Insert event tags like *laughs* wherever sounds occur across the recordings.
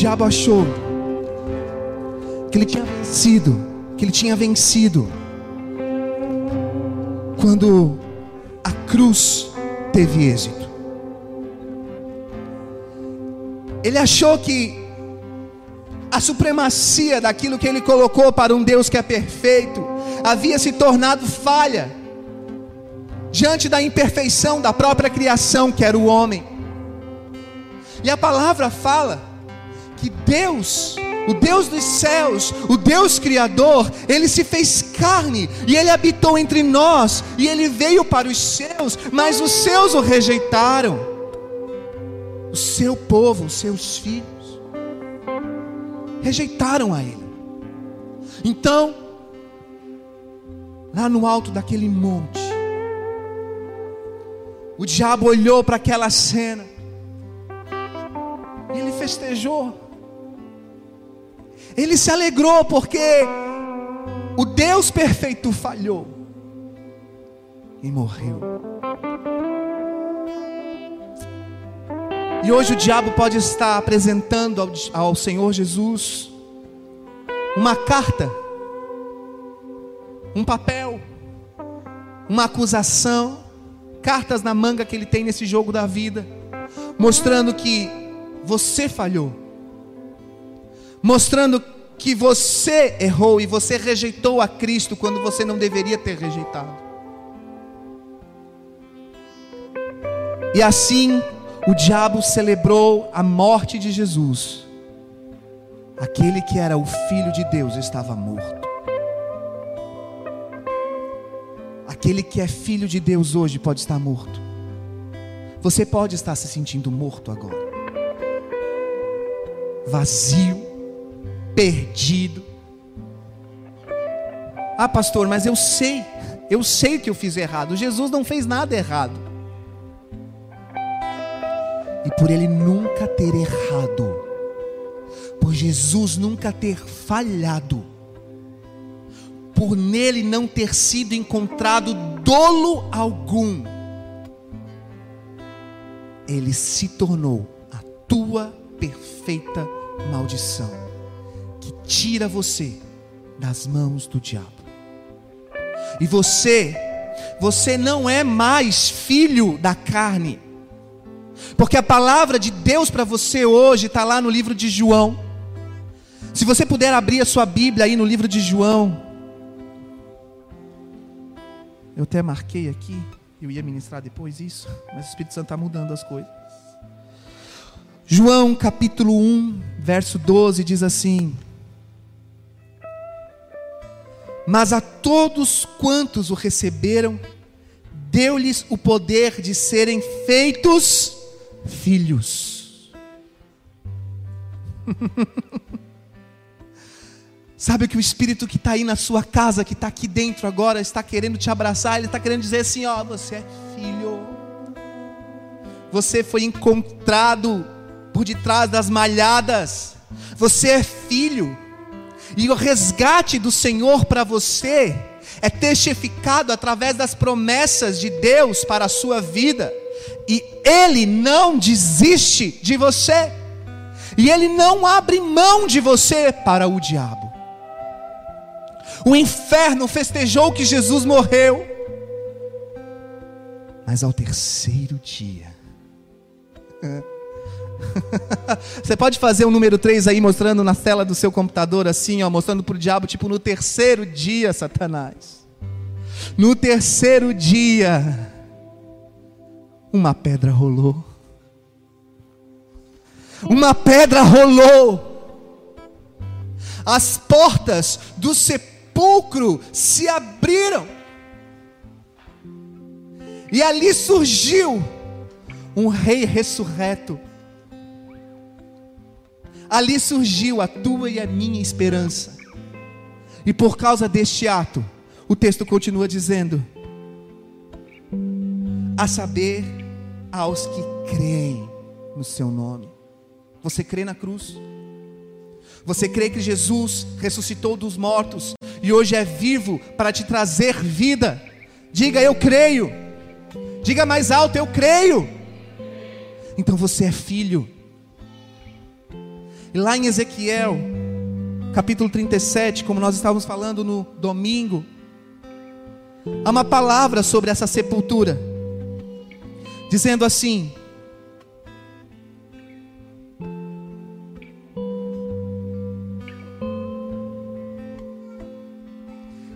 diabo achou que ele tinha vencido, que ele tinha vencido, quando a cruz teve êxito. Ele achou que a supremacia daquilo que ele colocou para um Deus que é perfeito havia se tornado falha diante da imperfeição da própria criação que era o homem. E a palavra fala que Deus, o Deus dos céus, o Deus criador, ele se fez carne e ele habitou entre nós e ele veio para os seus, mas os seus o rejeitaram. O seu povo, os seus filhos rejeitaram a ele. Então, lá no alto daquele monte, o diabo olhou para aquela cena e ele festejou. Ele se alegrou porque o Deus perfeito falhou e morreu. E hoje o diabo pode estar apresentando ao, Senhor Jesus uma carta, um papel, uma acusação, cartas na manga que ele tem nesse jogo da vida, mostrando que você falhou, mostrando que você errou e você rejeitou a Cristo quando você não deveria ter rejeitado. E assim o diabo celebrou a morte de Jesus. Aquele que era o filho de Deus estava morto. Aquele que é filho de Deus hoje pode estar morto. Você pode estar se sentindo morto agora. Vazio, perdido. Ah, pastor, mas eu sei, eu sei que eu fiz errado. Jesus não fez nada errado. E por ele nunca ter errado, por Jesus nunca ter falhado, por nele não ter sido encontrado dolo algum, ele se tornou a tua perfeita maldição, que tira você das mãos do diabo. E você, você não é mais filho da carne, porque a palavra de Deus para você hoje está lá no livro de João. Se você puder abrir a sua Bíblia aí no livro de João. Eu até marquei aqui, eu ia ministrar depois isso, mas o Espírito Santo está mudando as coisas. João capítulo 1, verso 12 diz assim: Mas a todos quantos o receberam, deu-lhes o poder de serem feitos filhos. *laughs* Sabe que o Espírito que está aí na sua casa, que está aqui dentro agora, está querendo te abraçar, ele está querendo dizer assim: ó, você é filho, você foi encontrado por detrás das malhadas, você é filho, e o resgate do Senhor para você é testificado através das promessas de Deus para a sua vida. E Ele não desiste de você, e Ele não abre mão de você para o diabo. O inferno festejou que Jesus morreu, mas ao terceiro dia, *laughs* você pode fazer o número 3 aí, mostrando na tela do seu computador, assim, ó, mostrando para o diabo, tipo, no terceiro dia, Satanás. No terceiro dia, uma pedra rolou. Uma pedra rolou. As portas do sepulcro se abriram. E ali surgiu um rei ressurreto. Ali surgiu a tua e a minha esperança. E por causa deste ato, o texto continua dizendo: a saber, aos que creem no seu nome. Você crê na cruz? Você crê que Jesus ressuscitou dos mortos e hoje é vivo para te trazer vida? Diga eu creio. Diga mais alto eu creio. Então você é filho. E lá em Ezequiel, capítulo 37, como nós estávamos falando no domingo, há uma palavra sobre essa sepultura, dizendo assim: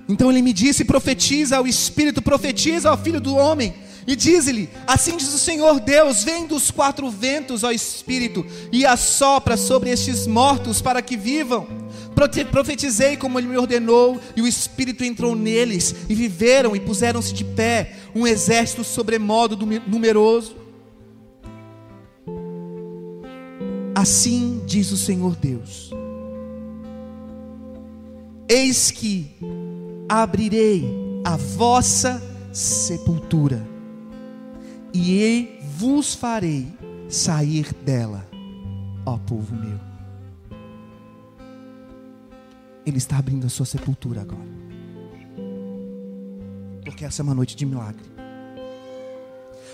Então ele me disse: profetiza ao Espírito, profetiza ao Filho do Homem, e diz-lhe: Assim diz o Senhor Deus: Vem dos quatro ventos, ó Espírito, e assopra sobre estes mortos para que vivam. Profetizei como ele me ordenou, e o Espírito entrou neles, e viveram e puseram-se de pé, um exército sobremodo numeroso. Assim diz o Senhor Deus: Eis que abrirei a vossa sepultura, e vos farei sair dela, ó povo meu. Ele está abrindo a sua sepultura agora. Porque essa é uma noite de milagre.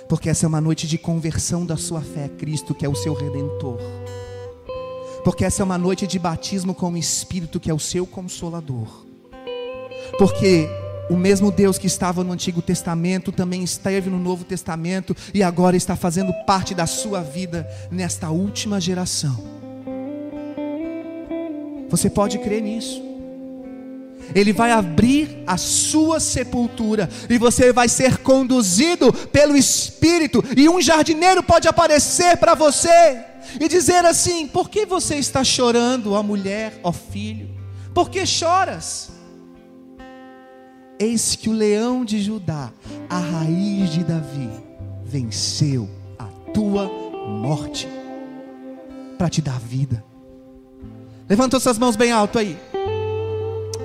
Porque essa é uma noite de conversão da sua fé a Cristo, que é o seu redentor. Porque essa é uma noite de batismo com o Espírito, que é o seu consolador porque o mesmo Deus que estava no Antigo Testamento também esteve no Novo Testamento e agora está fazendo parte da sua vida nesta última geração. Você pode crer nisso. Ele vai abrir a sua sepultura e você vai ser conduzido pelo Espírito, e um jardineiro pode aparecer para você e dizer assim: Por que você está chorando, ó mulher, ó filho? Por que choras? Eis que o leão de Judá, a raiz de Davi, venceu a tua morte para te dar vida. Levanta suas mãos bem alto aí.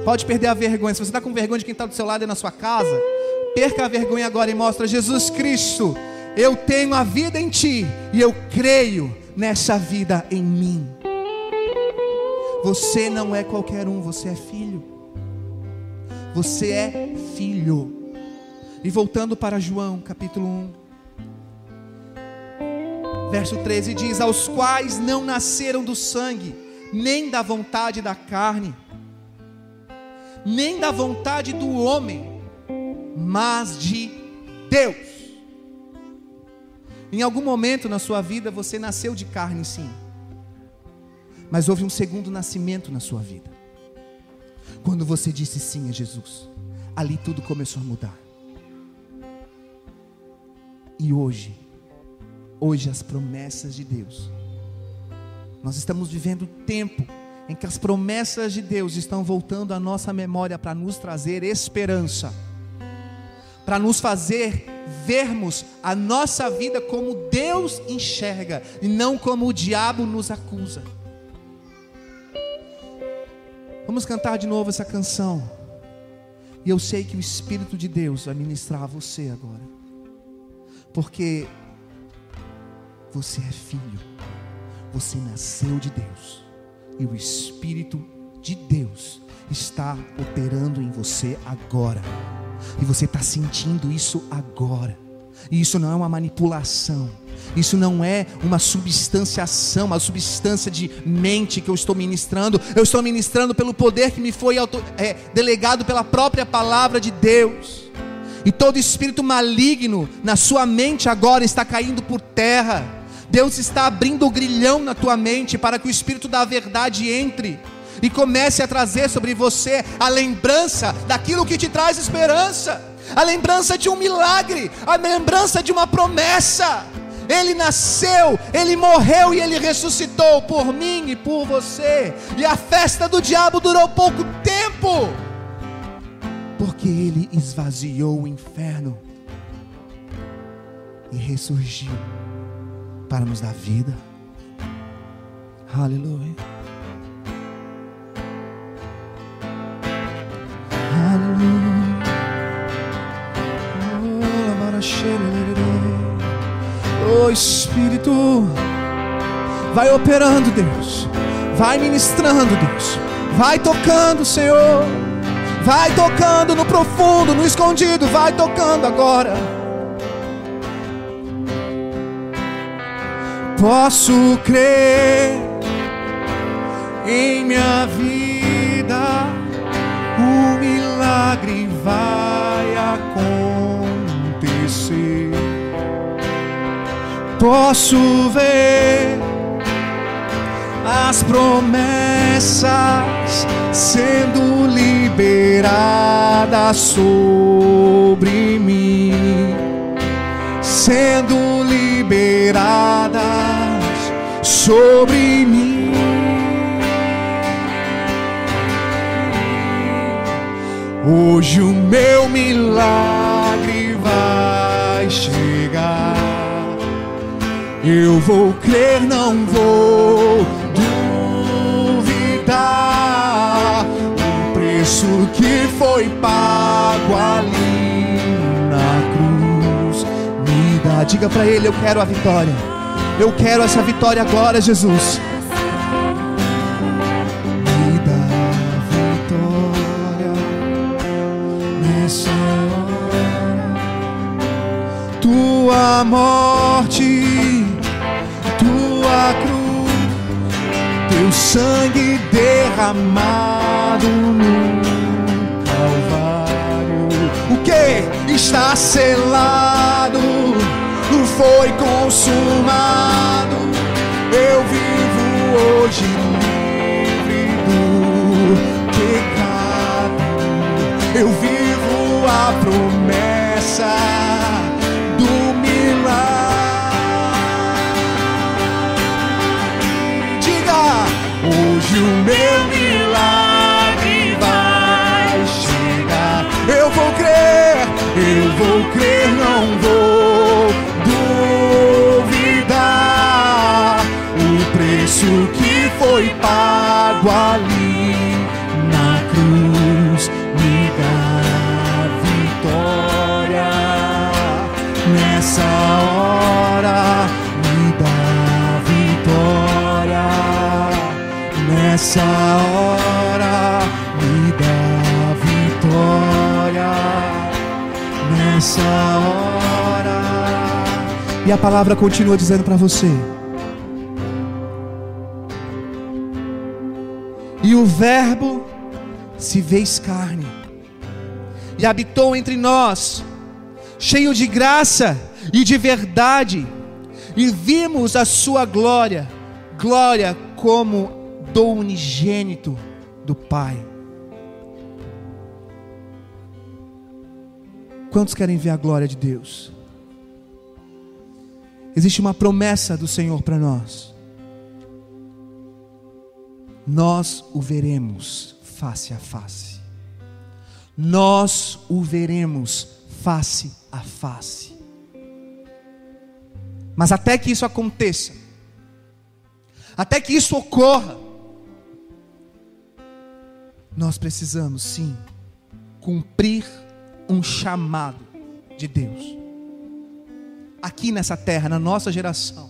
Pode perder a vergonha. Se você está com vergonha de quem está do seu lado e na sua casa, perca a vergonha agora e mostra Jesus Cristo. Eu tenho a vida em ti e eu creio nessa vida em mim. Você não é qualquer um, você é filho. Você é filho. E voltando para João, capítulo 1, verso 13 diz: Aos quais não nasceram do sangue, nem da vontade da carne, nem da vontade do homem, mas de Deus. Em algum momento na sua vida você nasceu de carne, sim, mas houve um segundo nascimento na sua vida. Quando você disse sim a Jesus, ali tudo começou a mudar. E hoje, hoje as promessas de Deus, nós estamos vivendo tempo em que as promessas de Deus estão voltando à nossa memória para nos trazer esperança, para nos fazer vermos a nossa vida como Deus enxerga e não como o diabo nos acusa. Vamos cantar de novo essa canção. E eu sei que o Espírito de Deus vai ministrar a você agora. Porque você é filho. Você nasceu de Deus. E o Espírito de Deus está operando em você agora. E você está sentindo isso agora. E isso não é uma manipulação. Isso não é uma substanciação, uma substância de mente que eu estou ministrando. Eu estou ministrando pelo poder que me foi auto, é, delegado pela própria palavra de Deus. E todo espírito maligno na sua mente agora está caindo por terra. Deus está abrindo o grilhão na tua mente para que o espírito da verdade entre e comece a trazer sobre você a lembrança daquilo que te traz esperança, a lembrança de um milagre, a lembrança de uma promessa. Ele nasceu, ele morreu e ele ressuscitou por mim e por você. E a festa do diabo durou pouco tempo, porque ele esvaziou o inferno e ressurgiu para nos dar vida. Aleluia. Oh, Espírito, vai operando, Deus, vai ministrando, Deus, vai tocando, Senhor, vai tocando no profundo, no escondido, vai tocando agora. Posso crer em minha vida, o milagre vai Posso ver as promessas sendo liberadas sobre mim, sendo liberadas sobre mim. Hoje o meu milagre vai chegar. Eu vou crer, não vou duvidar. O preço que foi pago ali na cruz me dá. Diga para ele: Eu quero a vitória. Eu quero essa vitória agora, Jesus. Me dá vitória nessa hora. Tua morte, sangue derramado no Calvário. O que está selado? Foi consumado. Eu vivo hoje livre do pecado. Eu vivo a promessa hoje o meu milagre vai chegar. Eu vou crer, eu vou crer, não vou duvidar. O preço Nessa hora me dá vitória. Nessa hora. E a palavra continua dizendo para você. E o Verbo se fez carne e habitou entre nós, cheio de graça e de verdade, e vimos a sua glória, glória como do unigênito do Pai. Quantos querem ver a glória de Deus? Existe uma promessa do Senhor para nós. Nós o veremos face a face. Nós o veremos face a face. Mas até que isso aconteça, até que isso ocorra, nós precisamos sim cumprir um chamado de Deus aqui nessa terra, na nossa geração.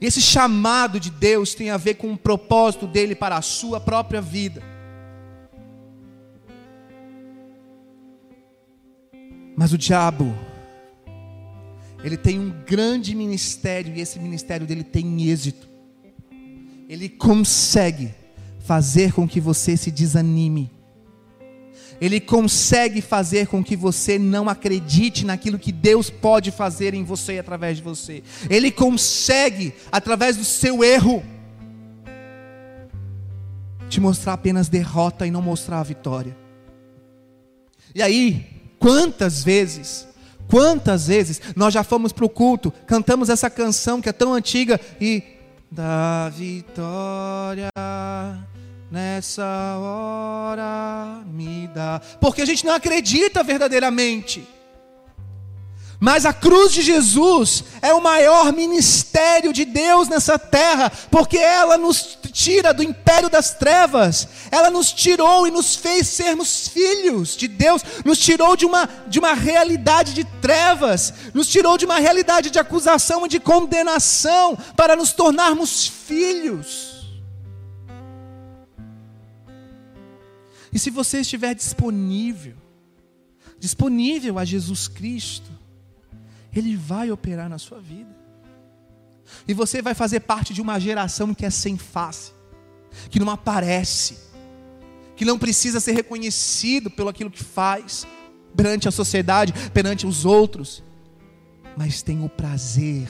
Esse chamado de Deus tem a ver com o propósito dele para a sua própria vida. Mas o diabo, ele tem um grande ministério e esse ministério dele tem êxito. Ele consegue fazer com que você se desanime. Ele consegue fazer com que você não acredite naquilo que Deus pode fazer em você e através de você. Ele consegue, através do seu erro, te mostrar apenas derrota e não mostrar a vitória. E aí, quantas vezes, quantas vezes nós já fomos para o culto, cantamos essa canção que é tão antiga e da vitória nessa hora me dá. Porque a gente não acredita verdadeiramente. Mas a cruz de Jesus é o maior ministério de Deus nessa terra, porque ela nos tira do império das trevas, ela nos tirou e nos fez sermos filhos de Deus, nos tirou de uma, de uma realidade de trevas, nos tirou de uma realidade de acusação e de condenação, para nos tornarmos filhos. E se você estiver disponível, disponível a Jesus Cristo, Ele vai operar na sua vida. E você vai fazer parte de uma geração que é sem face, que não aparece, que não precisa ser reconhecido pelo aquilo que faz perante a sociedade, perante os outros, mas tem o prazer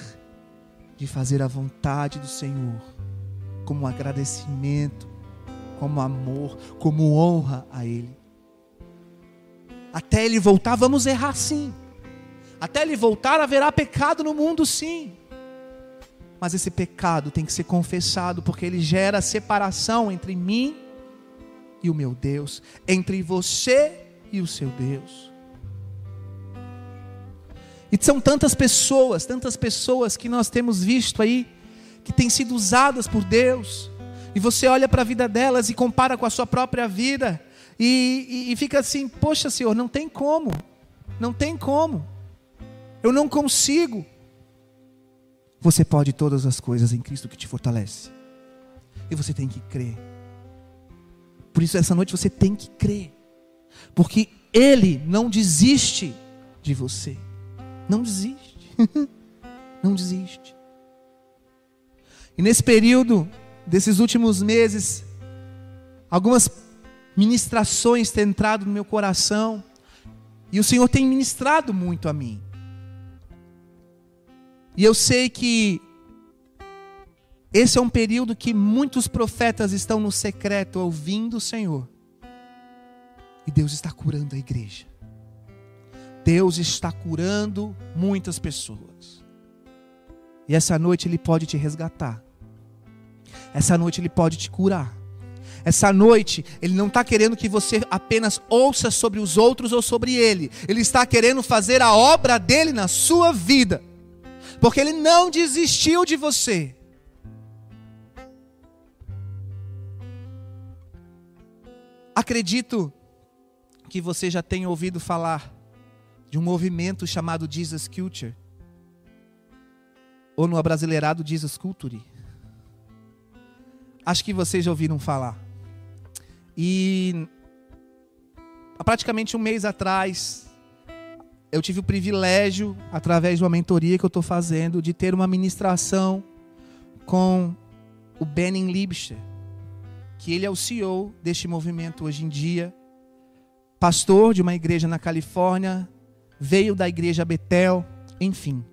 de fazer a vontade do Senhor, como agradecimento, como amor, como honra a Ele. Até Ele voltar, vamos errar sim. Até Ele voltar, haverá pecado no mundo sim. Mas esse pecado tem que ser confessado, porque ele gera separação entre mim e o meu Deus, entre você e o seu Deus. E são tantas pessoas, tantas pessoas que nós temos visto aí, que têm sido usadas por Deus, e você olha para a vida delas e compara com a sua própria vida, e, e, e fica assim: poxa, Senhor, não tem como, não tem como, eu não consigo. Você pode todas as coisas em Cristo que te fortalece, e você tem que crer. Por isso, essa noite você tem que crer, porque Ele não desiste de você. Não desiste. *laughs* não desiste. E nesse período, desses últimos meses, algumas ministrações têm entrado no meu coração, e o Senhor tem ministrado muito a mim. E eu sei que esse é um período que muitos profetas estão no secreto ouvindo o Senhor. E Deus está curando a igreja. Deus está curando muitas pessoas. E essa noite Ele pode te resgatar. Essa noite Ele pode te curar. Essa noite, Ele não está querendo que você apenas ouça sobre os outros ou sobre Ele. Ele está querendo fazer a obra dele na sua vida. Porque Ele não desistiu de você. Acredito que você já tenha ouvido falar de um movimento chamado Jesus Culture, ou no abrasileirado Jesus Culture. Acho que vocês já ouviram falar. E há praticamente um mês atrás, eu tive o privilégio, através de uma mentoria que eu estou fazendo, de ter uma ministração com o Benin Libster, que ele é o CEO deste movimento hoje em dia, pastor de uma igreja na Califórnia, veio da igreja Betel, enfim.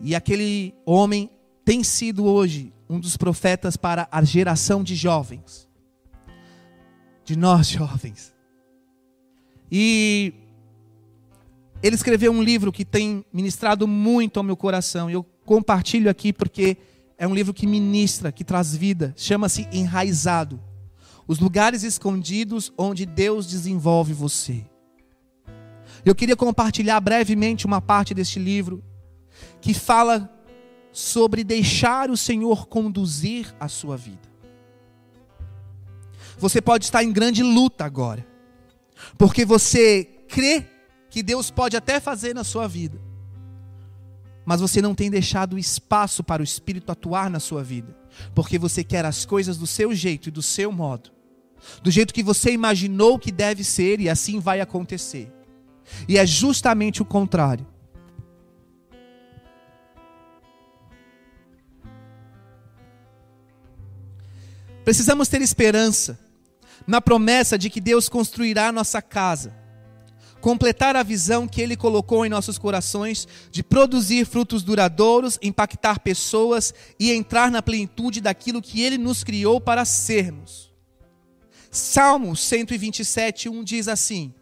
E aquele homem tem sido hoje um dos profetas para a geração de jovens, de nós *laughs* jovens. E ele escreveu um livro que tem ministrado muito ao meu coração, e eu compartilho aqui porque é um livro que ministra, que traz vida, chama-se Enraizado. Os lugares escondidos onde Deus desenvolve você. Eu queria compartilhar brevemente uma parte deste livro que fala sobre deixar o Senhor conduzir a sua vida. Você pode estar em grande luta agora, porque você crê que Deus pode até fazer na sua vida, mas você não tem deixado espaço para o Espírito atuar na sua vida, porque você quer as coisas do seu jeito e do seu modo, do jeito que você imaginou que deve ser e assim vai acontecer. E é justamente o contrário. Precisamos ter esperança na promessa de que Deus construirá nossa casa, completar a visão que Ele colocou em nossos corações de produzir frutos duradouros, impactar pessoas e entrar na plenitude daquilo que Ele nos criou para sermos. Salmo 127, 1 diz assim: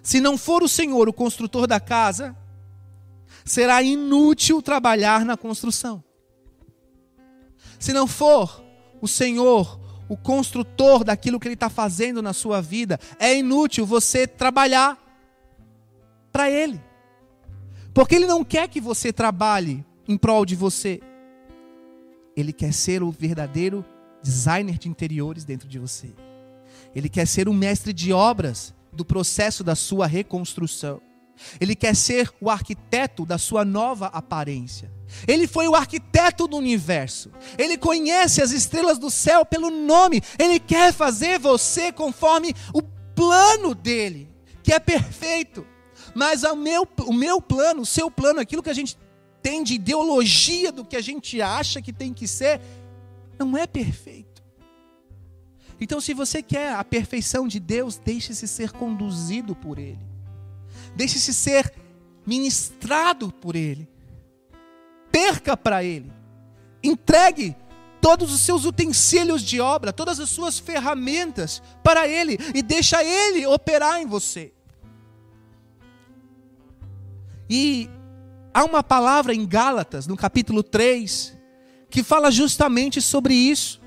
se não for o Senhor o construtor da casa, será inútil trabalhar na construção. Se não for o Senhor o construtor daquilo que Ele está fazendo na sua vida, é inútil você trabalhar para Ele. Porque Ele não quer que você trabalhe em prol de você. Ele quer ser o verdadeiro designer de interiores dentro de você. Ele quer ser o mestre de obras do processo da sua reconstrução. Ele quer ser o arquiteto da sua nova aparência. Ele foi o arquiteto do universo. Ele conhece as estrelas do céu pelo nome. Ele quer fazer você conforme o plano dele, que é perfeito. Mas o meu, o meu plano, o seu plano, aquilo que a gente tem de ideologia do que a gente acha que tem que ser, não é perfeito. Então, se você quer a perfeição de Deus, deixe-se ser conduzido por Ele, deixe-se ser ministrado por Ele, perca para Ele, entregue todos os seus utensílios de obra, todas as suas ferramentas para Ele e deixa Ele operar em você. E há uma palavra em Gálatas, no capítulo 3, que fala justamente sobre isso.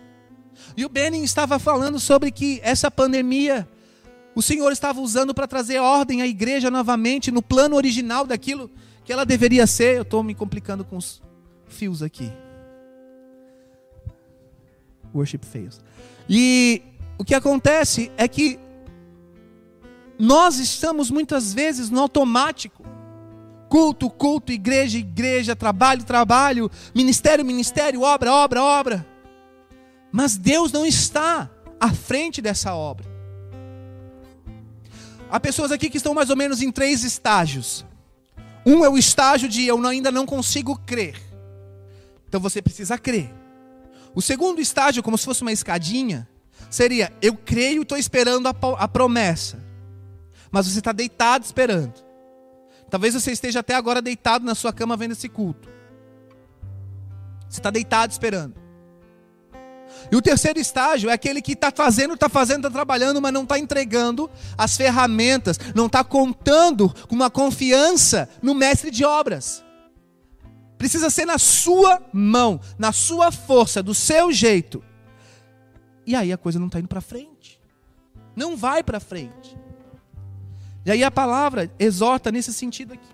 E o Benin estava falando sobre que essa pandemia o Senhor estava usando para trazer ordem à igreja novamente no plano original daquilo que ela deveria ser. Eu estou me complicando com os fios aqui. Worship fails. E o que acontece é que nós estamos muitas vezes no automático. Culto, culto, igreja, igreja, trabalho, trabalho, ministério, ministério, obra, obra, obra. Mas Deus não está à frente dessa obra. Há pessoas aqui que estão mais ou menos em três estágios. Um é o estágio de eu ainda não consigo crer. Então você precisa crer. O segundo estágio, como se fosse uma escadinha, seria eu creio e estou esperando a, a promessa. Mas você está deitado esperando. Talvez você esteja até agora deitado na sua cama vendo esse culto. Você está deitado esperando. E o terceiro estágio é aquele que está fazendo, está fazendo, está trabalhando, mas não está entregando as ferramentas, não está contando com uma confiança no mestre de obras. Precisa ser na sua mão, na sua força, do seu jeito. E aí a coisa não está indo para frente. Não vai para frente. E aí a palavra exorta nesse sentido aqui.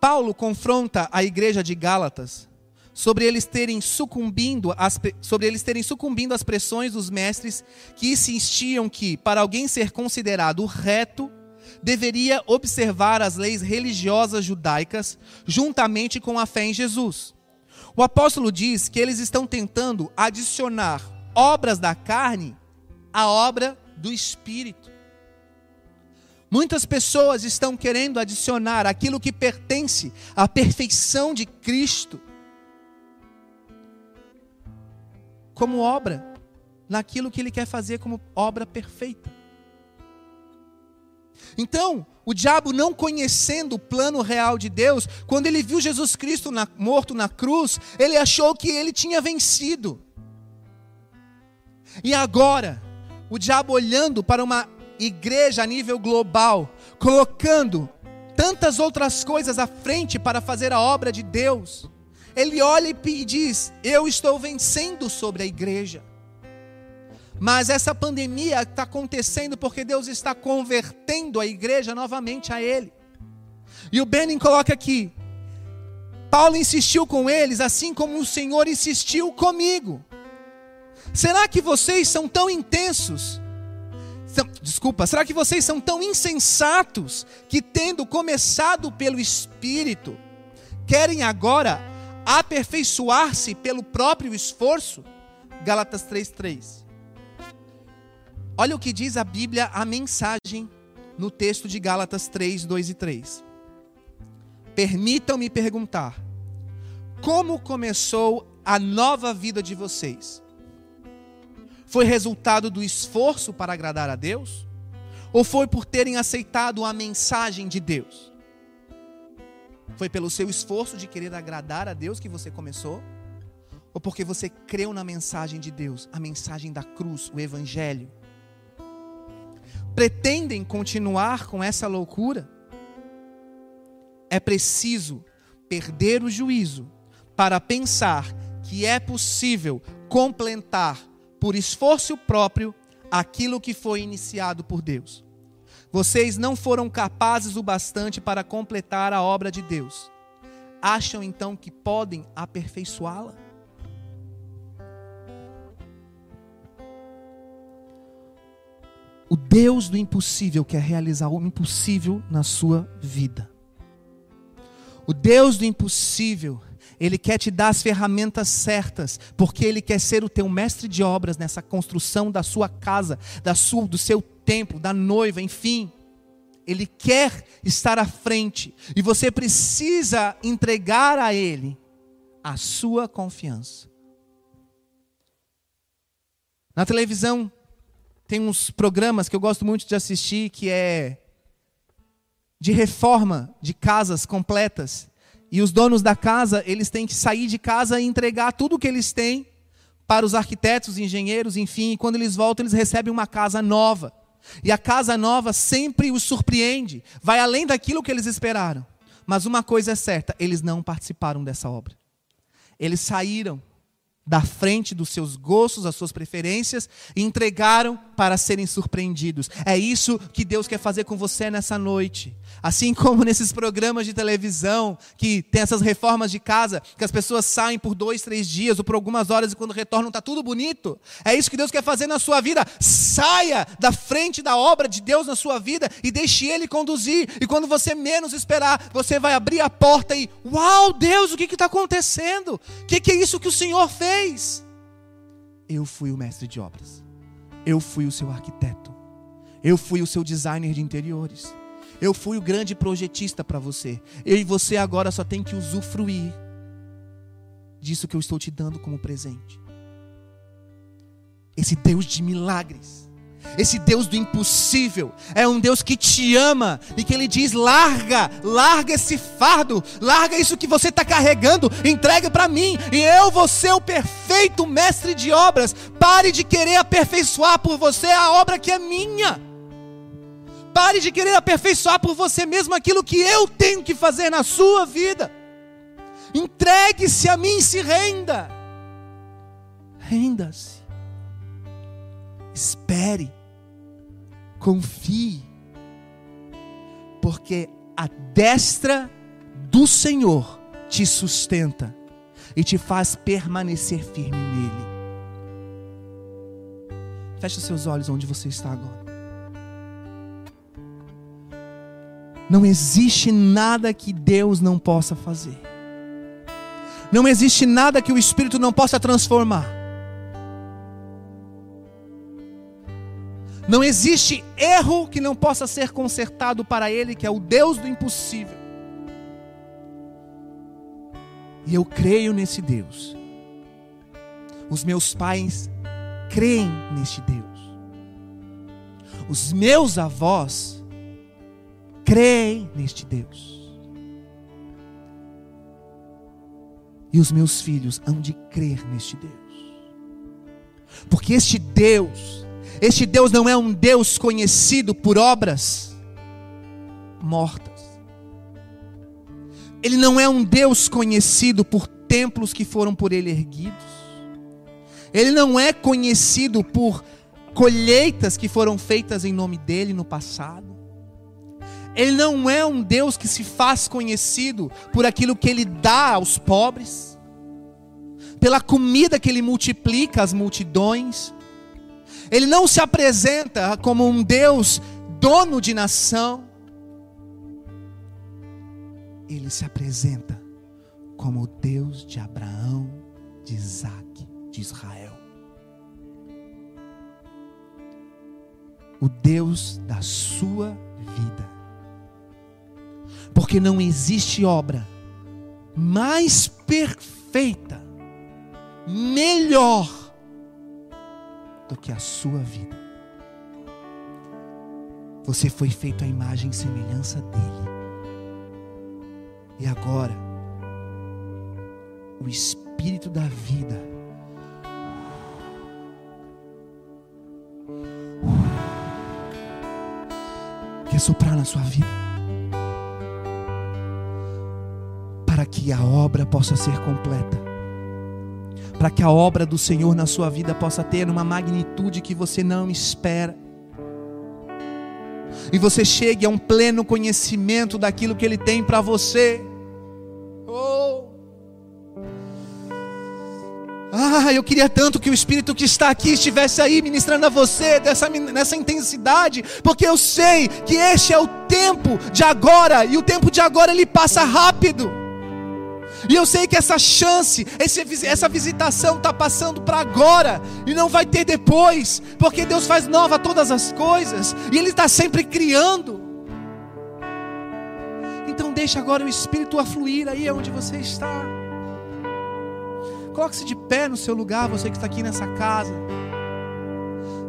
Paulo confronta a igreja de Gálatas sobre eles terem sucumbindo às, sobre eles terem sucumbindo às pressões dos mestres que insistiam que para alguém ser considerado reto deveria observar as leis religiosas judaicas juntamente com a fé em Jesus. O apóstolo diz que eles estão tentando adicionar obras da carne à obra do espírito. Muitas pessoas estão querendo adicionar aquilo que pertence à perfeição de Cristo como obra, naquilo que ele quer fazer como obra perfeita. Então, o diabo, não conhecendo o plano real de Deus, quando ele viu Jesus Cristo na, morto na cruz, ele achou que ele tinha vencido. E agora, o diabo olhando para uma igreja a nível global, colocando tantas outras coisas à frente para fazer a obra de Deus, ele olha e diz: Eu estou vencendo sobre a igreja. Mas essa pandemia está acontecendo porque Deus está convertendo a igreja novamente a Ele. E o Benin coloca aqui: Paulo insistiu com eles, assim como o Senhor insistiu comigo. Será que vocês são tão intensos Desculpa, será que vocês são tão insensatos que, tendo começado pelo Espírito, querem agora aperfeiçoar-se pelo próprio esforço? Galatas 3,3. Olha o que diz a Bíblia, a mensagem no texto de Gálatas 3, 2 e 3. Permitam-me perguntar: como começou a nova vida de vocês? Foi resultado do esforço para agradar a Deus? Ou foi por terem aceitado a mensagem de Deus? Foi pelo seu esforço de querer agradar a Deus que você começou? Ou porque você creu na mensagem de Deus, a mensagem da cruz, o Evangelho? Pretendem continuar com essa loucura? É preciso perder o juízo para pensar que é possível completar por esforço próprio aquilo que foi iniciado por Deus. Vocês não foram capazes o bastante para completar a obra de Deus. Acham então que podem aperfeiçoá-la? O Deus do impossível quer realizar o impossível na sua vida. O Deus do impossível Ele quer te dar as ferramentas certas, porque Ele quer ser o teu mestre de obras nessa construção da sua casa, da sua, do seu templo, da noiva, enfim. Ele quer estar à frente e você precisa entregar a Ele a sua confiança. Na televisão tem uns programas que eu gosto muito de assistir que é de reforma de casas completas. E os donos da casa, eles têm que sair de casa e entregar tudo o que eles têm para os arquitetos, engenheiros, enfim, e quando eles voltam, eles recebem uma casa nova. E a casa nova sempre os surpreende, vai além daquilo que eles esperaram. Mas uma coisa é certa, eles não participaram dessa obra. Eles saíram da frente dos seus gostos, das suas preferências, e entregaram para serem surpreendidos. É isso que Deus quer fazer com você nessa noite. Assim como nesses programas de televisão, que tem essas reformas de casa, que as pessoas saem por dois, três dias ou por algumas horas e quando retornam está tudo bonito. É isso que Deus quer fazer na sua vida. Saia da frente da obra de Deus na sua vida e deixe Ele conduzir. E quando você menos esperar, você vai abrir a porta e, uau, Deus, o que está acontecendo? O que, que é isso que o Senhor fez? Eu fui o mestre de obras. Eu fui o seu arquiteto. Eu fui o seu designer de interiores. Eu fui o grande projetista para você. Eu e você agora só tem que usufruir disso que eu estou te dando como presente. Esse Deus de milagres, esse Deus do impossível, é um Deus que te ama e que Ele diz: larga, larga esse fardo, larga isso que você está carregando, entrega para mim e eu vou ser o perfeito mestre de obras. Pare de querer aperfeiçoar por você a obra que é minha. Pare de querer aperfeiçoar por você mesmo aquilo que eu tenho que fazer na sua vida. Entregue-se a mim, se renda. Renda-se. Espere. Confie. Porque a destra do Senhor te sustenta e te faz permanecer firme nele. Feche seus olhos onde você está agora. Não existe nada que Deus não possa fazer. Não existe nada que o Espírito não possa transformar. Não existe erro que não possa ser consertado para Ele, que é o Deus do impossível. E eu creio nesse Deus. Os meus pais creem neste Deus. Os meus avós creem neste Deus. E os meus filhos hão de crer neste Deus. Porque este Deus, este Deus não é um Deus conhecido por obras mortas. Ele não é um Deus conhecido por templos que foram por ele erguidos. Ele não é conhecido por colheitas que foram feitas em nome dele no passado. Ele não é um Deus que se faz conhecido por aquilo que ele dá aos pobres, pela comida que ele multiplica às multidões. Ele não se apresenta como um Deus dono de nação. Ele se apresenta como o Deus de Abraão, de Isaac, de Israel. O Deus da sua vida. Porque não existe obra mais perfeita, melhor do que a sua vida. Você foi feito à imagem e semelhança dele. E agora, o Espírito da vida quer soprar na sua vida. para que a obra possa ser completa. Para que a obra do Senhor na sua vida possa ter uma magnitude que você não espera. E você chegue a um pleno conhecimento daquilo que Ele tem para você. Oh. Ah, eu queria tanto que o Espírito que está aqui estivesse aí ministrando a você dessa, nessa intensidade, porque eu sei que este é o tempo de agora, e o tempo de agora ele passa rápido. E eu sei que essa chance, essa visitação está passando para agora e não vai ter depois, porque Deus faz nova todas as coisas e Ele está sempre criando. Então deixa agora o Espírito afluir aí onde você está. Coloque-se de pé no seu lugar, você que está aqui nessa casa.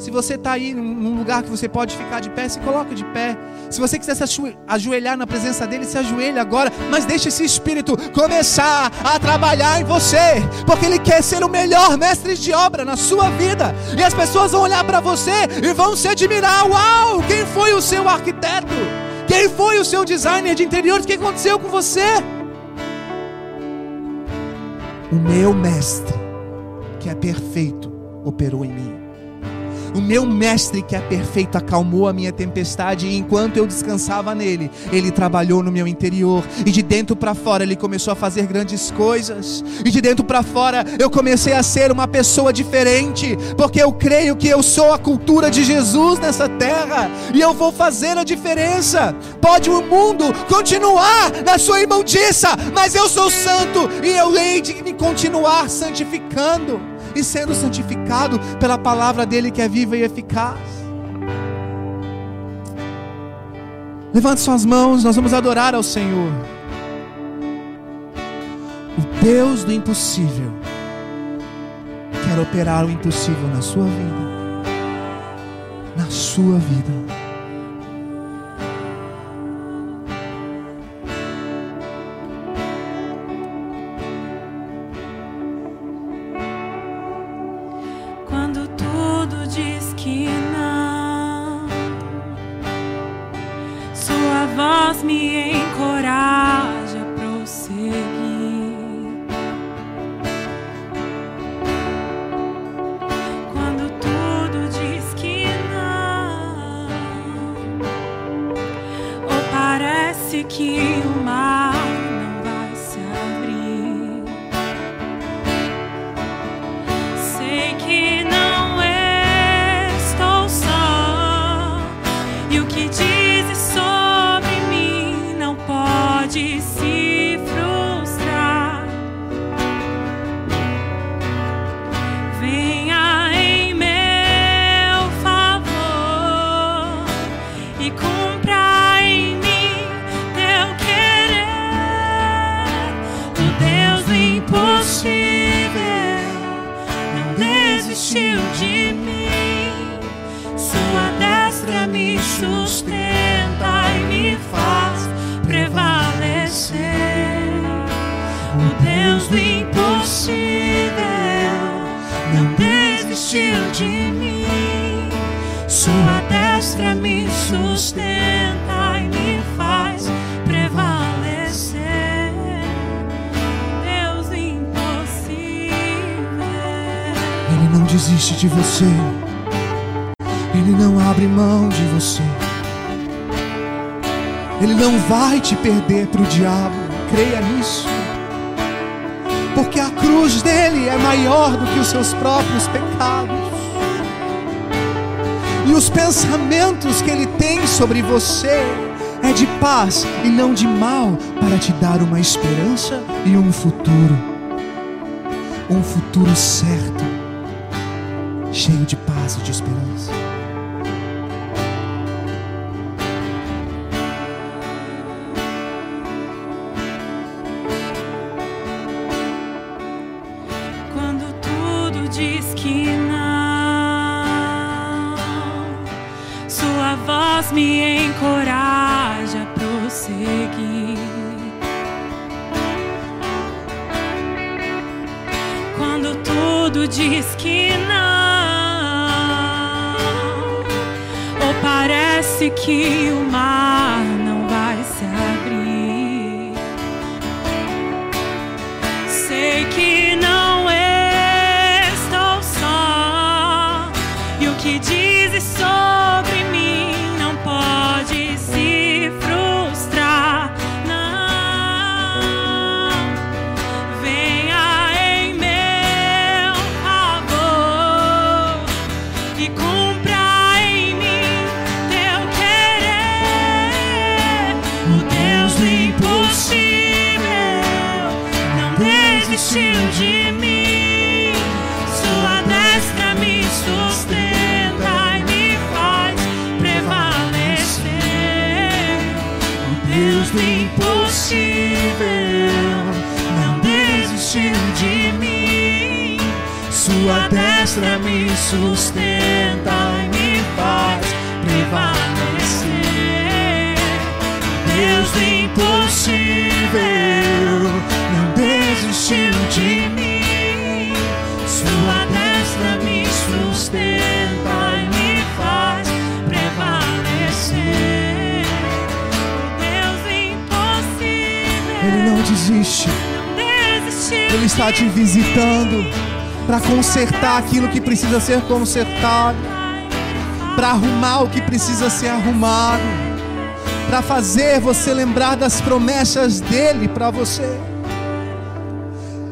Se você está aí num lugar que você pode ficar de pé, se coloca de pé. Se você quiser se ajoelhar na presença dele, se ajoelha agora. Mas deixe esse Espírito começar a trabalhar em você. Porque ele quer ser o melhor mestre de obra na sua vida. E as pessoas vão olhar para você e vão se admirar. Uau! Quem foi o seu arquiteto? Quem foi o seu designer de interiores? O que aconteceu com você? O meu mestre, que é perfeito, operou em mim. O meu mestre que é perfeito acalmou a minha tempestade e enquanto eu descansava nele, ele trabalhou no meu interior e de dentro para fora ele começou a fazer grandes coisas. E de dentro para fora eu comecei a ser uma pessoa diferente, porque eu creio que eu sou a cultura de Jesus nessa terra e eu vou fazer a diferença. Pode o mundo continuar na sua imundiça, mas eu sou santo e eu hei de me continuar santificando e sendo santificado pela palavra dele que é viva e eficaz. Levante suas mãos, nós vamos adorar ao Senhor. O Deus do impossível quer operar o impossível na sua vida. Na sua vida. Desiste de você. Ele não abre mão de você. Ele não vai te perder para o diabo. Creia nisso. Porque a cruz dele é maior do que os seus próprios pecados. E os pensamentos que ele tem sobre você é de paz e não de mal, para te dar uma esperança e um futuro. Um futuro certo cheio de paz e de esperança. Sua destra me sustenta e me faz prevalecer. Deus do impossível não desistiu de mim. Sua destra me sustenta e me faz prevalecer. Deus impossível Ele não desiste. não desistiu. Ele está te visitando para consertar aquilo que precisa ser consertado, para arrumar o que precisa ser arrumado, para fazer você lembrar das promessas dele para você.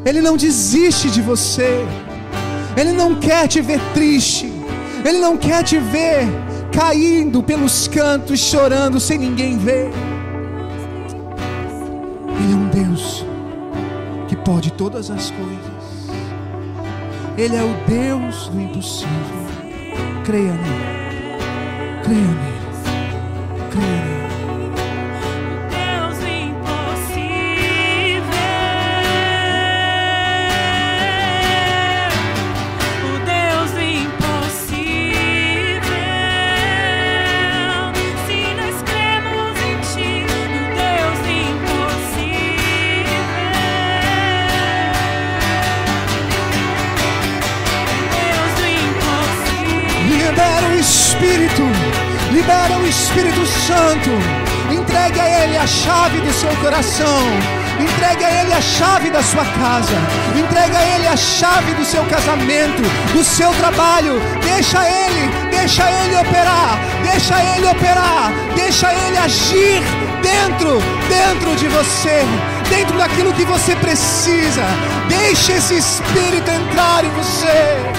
Ele não desiste de você. Ele não quer te ver triste. Ele não quer te ver caindo pelos cantos, chorando sem ninguém ver. Ele é um Deus que pode todas as coisas. Ele é o Deus do impossível. Creia nele. Creia nele. Creia nele. Santo. Entregue a Ele a chave do seu coração. Entregue a Ele a chave da sua casa. Entregue a Ele a chave do seu casamento, do seu trabalho. Deixa Ele, deixa Ele operar. Deixa Ele operar. Deixa Ele agir dentro, dentro de você. Dentro daquilo que você precisa. Deixe esse Espírito entrar em você.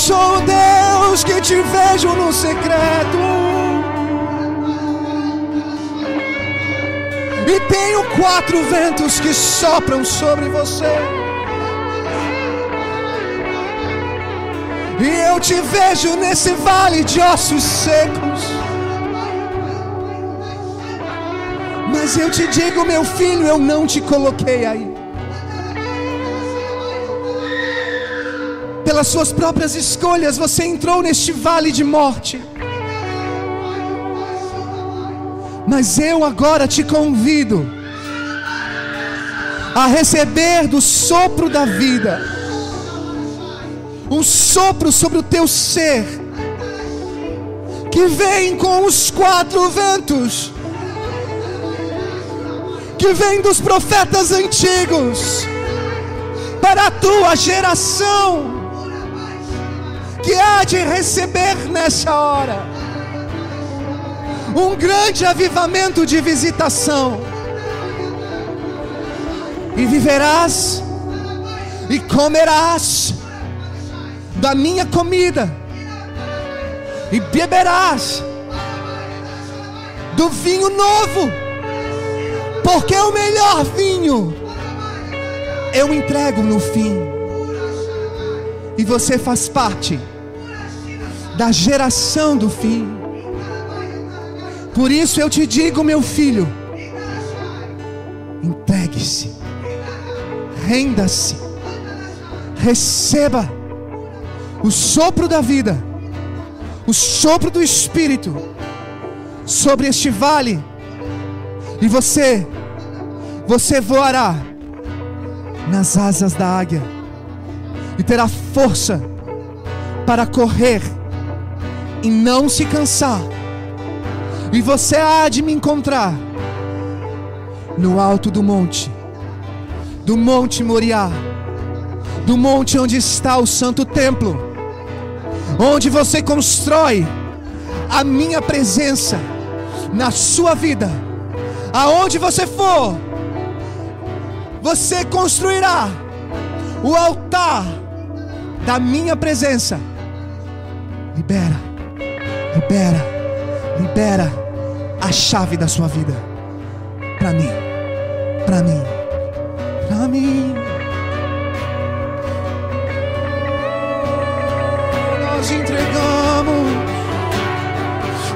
Sou o Deus que te vejo no secreto. E tenho quatro ventos que sopram sobre você. E eu te vejo nesse vale de ossos secos. Mas eu te digo, meu filho, eu não te coloquei aí. Pelas suas próprias escolhas, você entrou neste vale de morte. Mas eu agora te convido a receber do sopro da vida, um sopro sobre o teu ser, que vem com os quatro ventos, que vem dos profetas antigos, para a tua geração que há de receber nessa hora? Um grande avivamento de visitação, e viverás e comerás da minha comida, e beberás do vinho novo, porque o melhor vinho. Eu entrego no fim. E você faz parte da geração do fim. Por isso eu te digo, meu filho, entregue-se, renda-se, receba o sopro da vida, o sopro do Espírito sobre este vale, e você, você voará nas asas da águia e terá força para correr e não se cansar. E você há de me encontrar no alto do monte, do monte Moriá, do monte onde está o santo templo, onde você constrói a minha presença, na sua vida, aonde você for, você construirá o altar da minha presença. Libera, libera, libera a chave da sua vida para mim, para mim, para mim. Nós entregamos,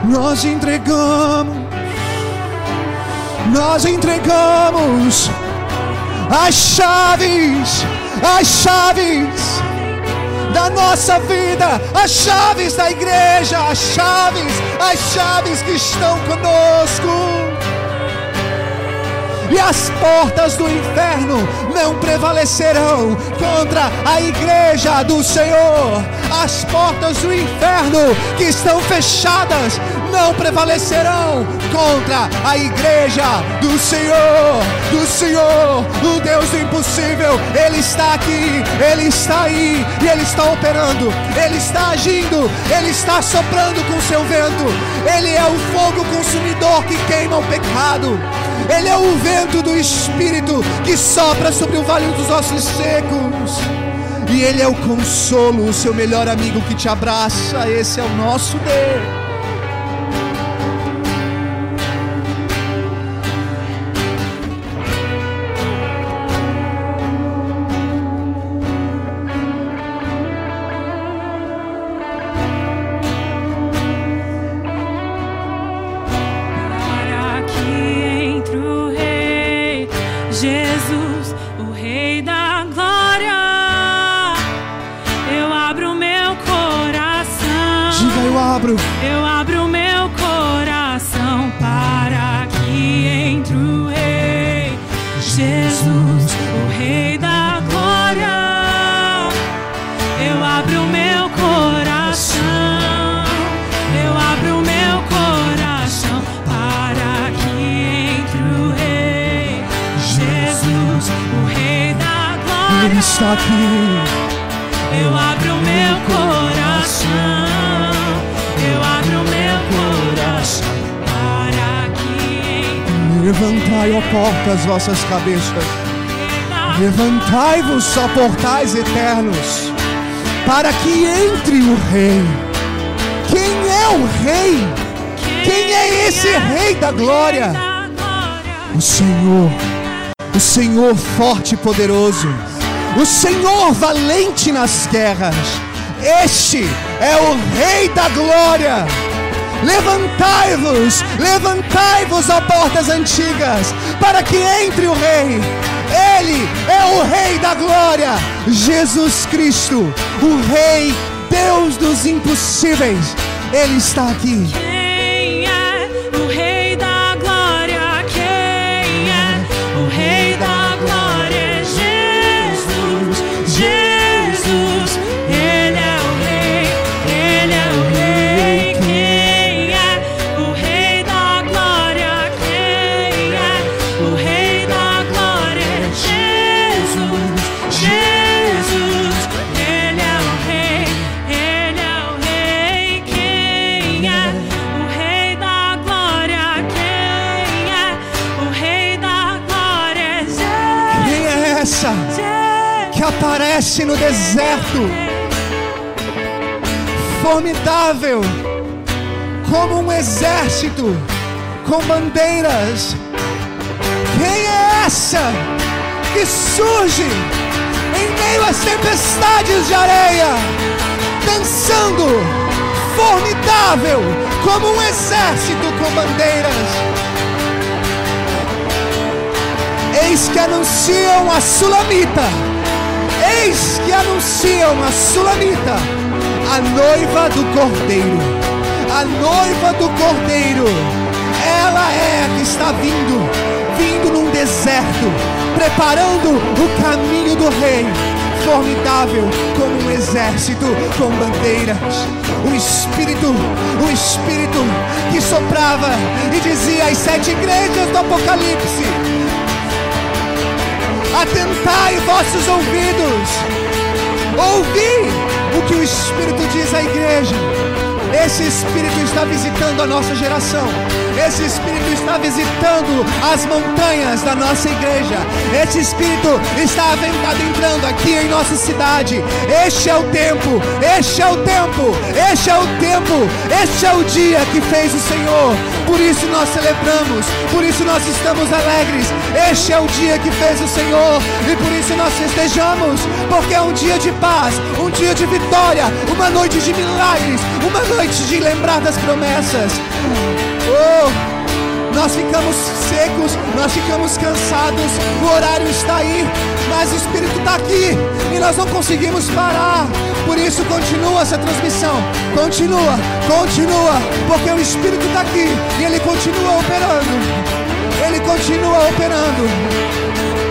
nós entregamos, nós entregamos as chaves, as chaves da nossa vida, as chaves da igreja, as chaves, as chaves que estão conosco. E as portas do inferno não prevalecerão contra a igreja do Senhor. As portas do inferno que estão fechadas não prevalecerão contra a igreja do Senhor, do Senhor, o Deus do impossível. Ele está aqui, ele está aí e ele está operando, ele está agindo, ele está soprando com seu vento. Ele é o fogo consumidor que queima o pecado. Ele é o vento do Espírito que sopra sobre o vale dos ossos secos. E Ele é o consolo, o seu melhor amigo que te abraça. Esse é o nosso Deus. Levantai, ó portas, vossas cabeças. Levantai-vos, ó portais eternos, para que entre o Rei. Quem é o Rei? Quem é esse Rei da glória? O Senhor, o Senhor forte e poderoso o Senhor valente nas guerras. Este é o Rei da glória. Levantai-vos, levantai-vos, ó portas antigas, para que entre o Rei. Ele é o Rei da glória, Jesus Cristo, o Rei, Deus dos impossíveis. Ele está aqui. Aparece no deserto, formidável, como um exército com bandeiras. Quem é essa que surge em meio às tempestades de areia, dançando, formidável, como um exército com bandeiras? Eis que anunciam a Sulamita Eis que anunciam a Sulamita, a noiva do Cordeiro. A noiva do Cordeiro, ela é a que está vindo, vindo num deserto, preparando o caminho do Rei formidável como um exército com bandeiras. O Espírito, o Espírito que soprava e dizia às sete igrejas do Apocalipse: Atentai vossos ouvidos. Ouvi o que o Espírito diz à igreja. Esse Espírito está visitando a nossa geração. Esse Espírito está visitando as montanhas da nossa igreja. Esse Espírito está adentrando aqui em nossa cidade. Este é o tempo, este é o tempo, este é o tempo, este é o dia que fez o Senhor. Por isso nós celebramos, por isso nós estamos alegres. Este é o dia que fez o Senhor e por isso nós festejamos, porque é um dia de paz, um dia de vitória, uma noite de milagres, uma noite de lembrar das promessas. Oh! Nós ficamos secos, nós ficamos cansados, o horário está aí, mas o Espírito está aqui e nós não conseguimos parar. Por isso, continua essa transmissão, continua, continua, porque o Espírito está aqui e ele continua operando, ele continua operando.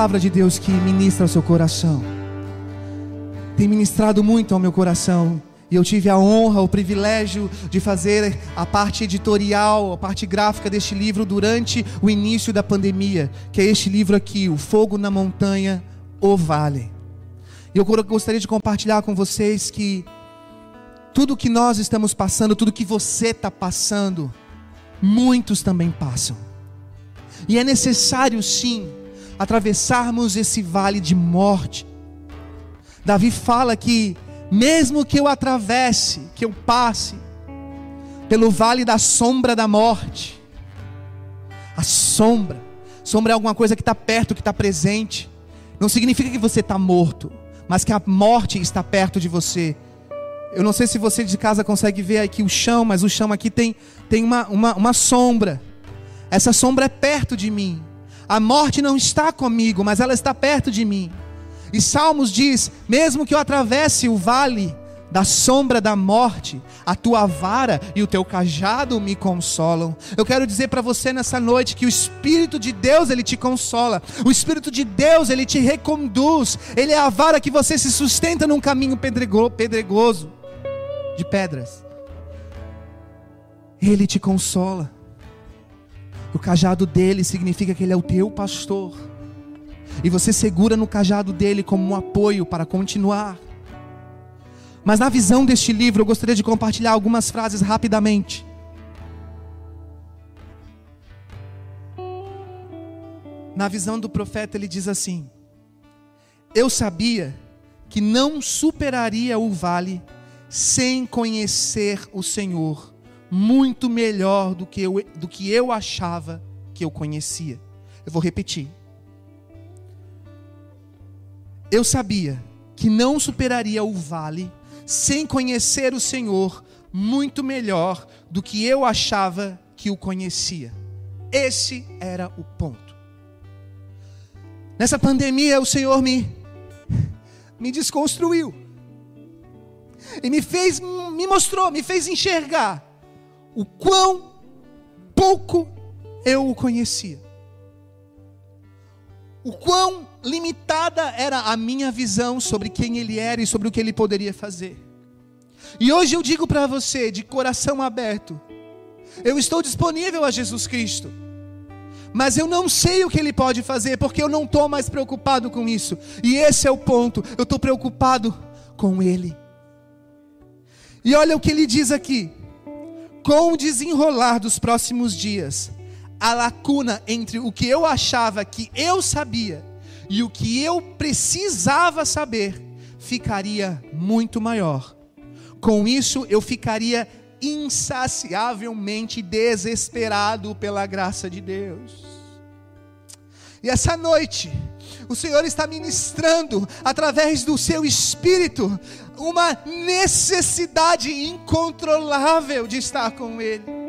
Palavra de Deus que ministra ao seu coração. Tem ministrado muito ao meu coração. E eu tive a honra, o privilégio de fazer a parte editorial, a parte gráfica deste livro durante o início da pandemia, que é este livro aqui, O Fogo na Montanha, O Vale. E eu gostaria de compartilhar com vocês que tudo que nós estamos passando, tudo que você está passando, muitos também passam. E é necessário sim atravessarmos esse vale de morte. Davi fala que, mesmo que eu atravesse, que eu passe pelo vale da sombra da morte, a sombra, sombra é alguma coisa que está perto, que está presente, não significa que você está morto, mas que a morte está perto de você. Eu não sei se você de casa consegue ver aqui o chão, mas o chão aqui tem, tem uma, uma, uma sombra. Essa sombra é perto de mim. A morte não está comigo, mas ela está perto de mim. E Salmos diz: mesmo que eu atravesse o vale da sombra da morte, a tua vara e o teu cajado me consolam. Eu quero dizer para você nessa noite que o Espírito de Deus ele te consola, o Espírito de Deus ele te reconduz, ele é a vara que você se sustenta num caminho pedregoso de pedras. Ele te consola. O cajado dele significa que ele é o teu pastor. E você segura no cajado dele como um apoio para continuar. Mas na visão deste livro, eu gostaria de compartilhar algumas frases rapidamente. Na visão do profeta, ele diz assim: Eu sabia que não superaria o vale sem conhecer o Senhor muito melhor do que eu, do que eu achava que eu conhecia. Eu vou repetir. Eu sabia que não superaria o vale sem conhecer o Senhor muito melhor do que eu achava que o conhecia. Esse era o ponto. Nessa pandemia, o Senhor me, me desconstruiu. E me fez, me mostrou, me fez enxergar o quão pouco eu o conhecia. O quão limitada era a minha visão sobre quem ele era e sobre o que ele poderia fazer. E hoje eu digo para você, de coração aberto, eu estou disponível a Jesus Cristo, mas eu não sei o que ele pode fazer, porque eu não estou mais preocupado com isso, e esse é o ponto, eu estou preocupado com ele. E olha o que ele diz aqui: com o desenrolar dos próximos dias, a lacuna entre o que eu achava que eu sabia e o que eu precisava saber ficaria muito maior. Com isso, eu ficaria insaciavelmente desesperado pela graça de Deus. E essa noite, o Senhor está ministrando através do seu espírito uma necessidade incontrolável de estar com Ele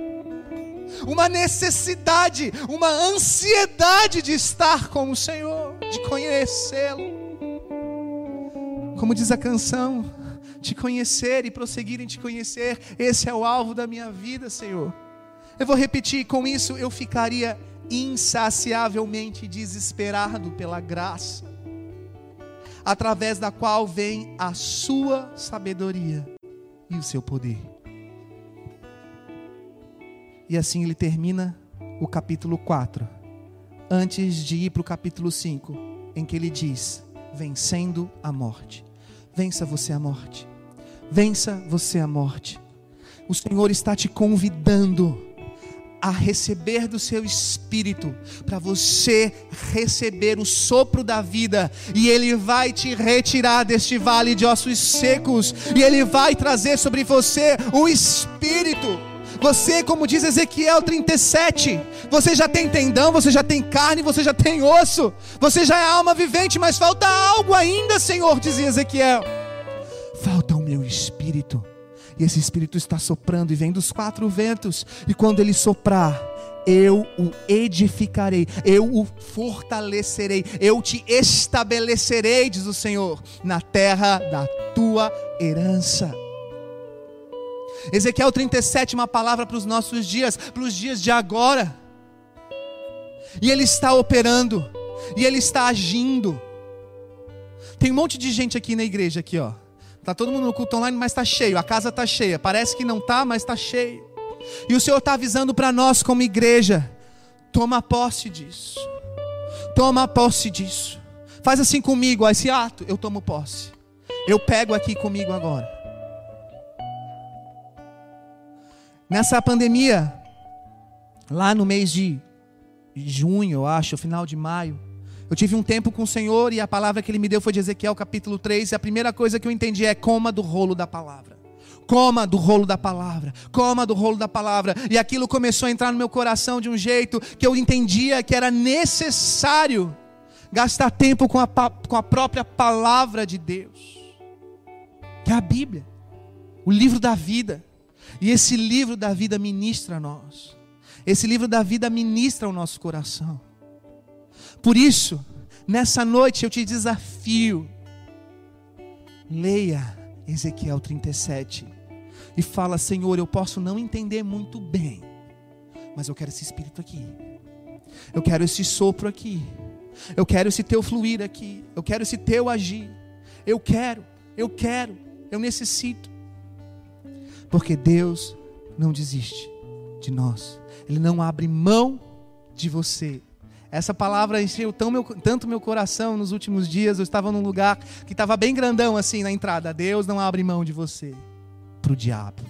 uma necessidade, uma ansiedade de estar com o Senhor, de conhecê-lo. Como diz a canção, te conhecer e prosseguir em te conhecer, esse é o alvo da minha vida, Senhor. Eu vou repetir, com isso eu ficaria insaciavelmente desesperado pela graça, através da qual vem a sua sabedoria e o seu poder. E assim ele termina o capítulo 4, antes de ir para o capítulo 5, em que ele diz: Vencendo a morte. Vença você a morte. Vença você a morte. O Senhor está te convidando a receber do seu espírito, para você receber o sopro da vida, e Ele vai te retirar deste vale de ossos secos, e Ele vai trazer sobre você o espírito você, como diz Ezequiel 37, você já tem tendão, você já tem carne, você já tem osso, você já é alma vivente, mas falta algo ainda, Senhor, dizia Ezequiel. Falta o meu espírito. E esse espírito está soprando e vem dos quatro ventos, e quando ele soprar, eu o edificarei, eu o fortalecerei, eu te estabelecerei, diz o Senhor, na terra da tua herança. Ezequiel 37, uma palavra para os nossos dias, para os dias de agora. E Ele está operando, e Ele está agindo. Tem um monte de gente aqui na igreja, aqui, ó. Tá todo mundo no culto online, mas está cheio. A casa está cheia. Parece que não está, mas está cheio. E o Senhor está avisando para nós, como igreja: toma posse disso. Toma posse disso. Faz assim comigo, esse ato, eu tomo posse. Eu pego aqui comigo agora. Nessa pandemia, lá no mês de junho, eu acho, final de maio, eu tive um tempo com o Senhor e a palavra que Ele me deu foi de Ezequiel capítulo 3. E a primeira coisa que eu entendi é: coma do rolo da palavra. Coma do rolo da palavra, coma do rolo da palavra. E aquilo começou a entrar no meu coração de um jeito que eu entendia que era necessário gastar tempo com a, com a própria palavra de Deus, que é a Bíblia, o livro da vida. E esse livro da vida ministra a nós. Esse livro da vida ministra ao nosso coração. Por isso, nessa noite eu te desafio. Leia Ezequiel 37 e fala: Senhor, eu posso não entender muito bem, mas eu quero esse espírito aqui. Eu quero esse sopro aqui. Eu quero esse teu fluir aqui. Eu quero esse teu agir. Eu quero, eu quero, eu necessito. Porque Deus não desiste de nós. Ele não abre mão de você. Essa palavra encheu tão meu, tanto meu coração nos últimos dias. Eu estava num lugar que estava bem grandão assim na entrada. Deus não abre mão de você para o diabo.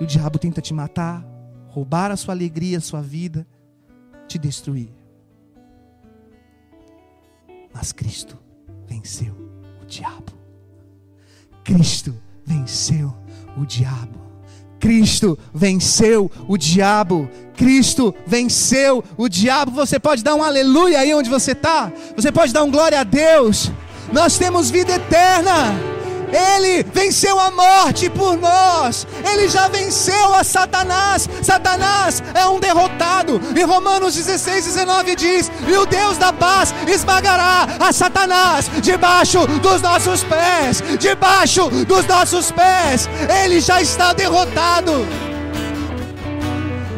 E o diabo tenta te matar, roubar a sua alegria, a sua vida, te destruir. Mas Cristo venceu o diabo. Cristo venceu o diabo. Cristo venceu o diabo. Cristo venceu o diabo. Você pode dar um aleluia aí onde você está. Você pode dar um glória a Deus. Nós temos vida eterna. Ele venceu a morte por nós. Ele já venceu a Satanás. Satanás é um derrotado. E Romanos 16, 19 diz: E o Deus da paz esmagará a Satanás debaixo dos nossos pés. Debaixo dos nossos pés. Ele já está derrotado.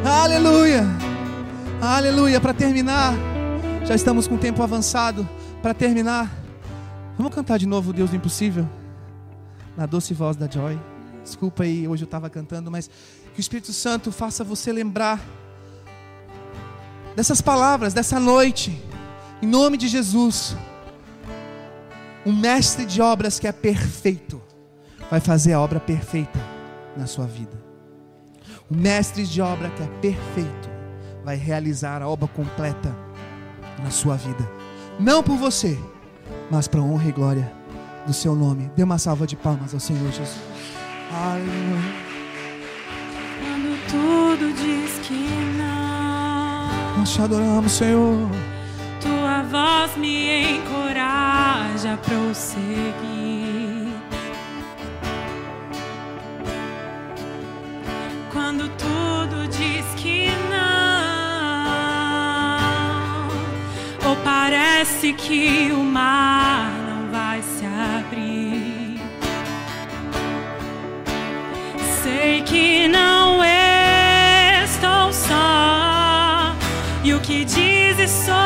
Aleluia. Aleluia. Para terminar, já estamos com o tempo avançado. Para terminar, vamos cantar de novo Deus do Impossível? Na doce voz da Joy. Desculpa aí, hoje eu estava cantando, mas que o Espírito Santo faça você lembrar dessas palavras, dessa noite, em nome de Jesus. Um mestre de obras que é perfeito, vai fazer a obra perfeita na sua vida. O mestre de obra que é perfeito, vai realizar a obra completa na sua vida. Não por você, mas para honra e glória do seu nome. Dê uma salva de palmas ao Senhor Jesus. Aleluia. Quando tudo diz que não, Nós te adoramos, Senhor. tua voz me encoraja a prosseguir. Quando tudo diz que não, ou parece que o mar não vai se abrir. Sei que não estou só. E o que dizes sobre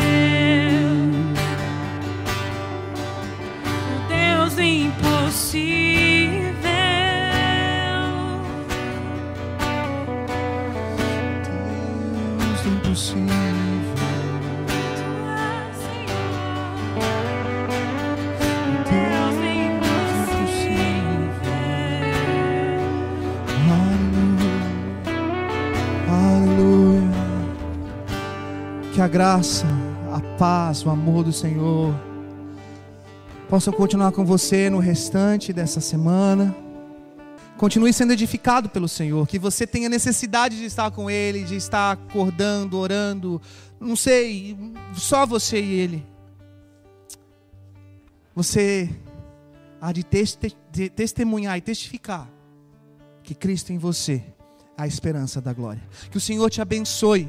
Impossível. Deus do impossível. Aleluia. Que a graça, a paz, o amor do Senhor possam continuar com você no restante dessa semana. Continue sendo edificado pelo Senhor, que você tenha necessidade de estar com Ele, de estar acordando, orando, não sei, só você e Ele. Você há de, teste- de testemunhar e testificar que Cristo em você é a esperança da glória. Que o Senhor te abençoe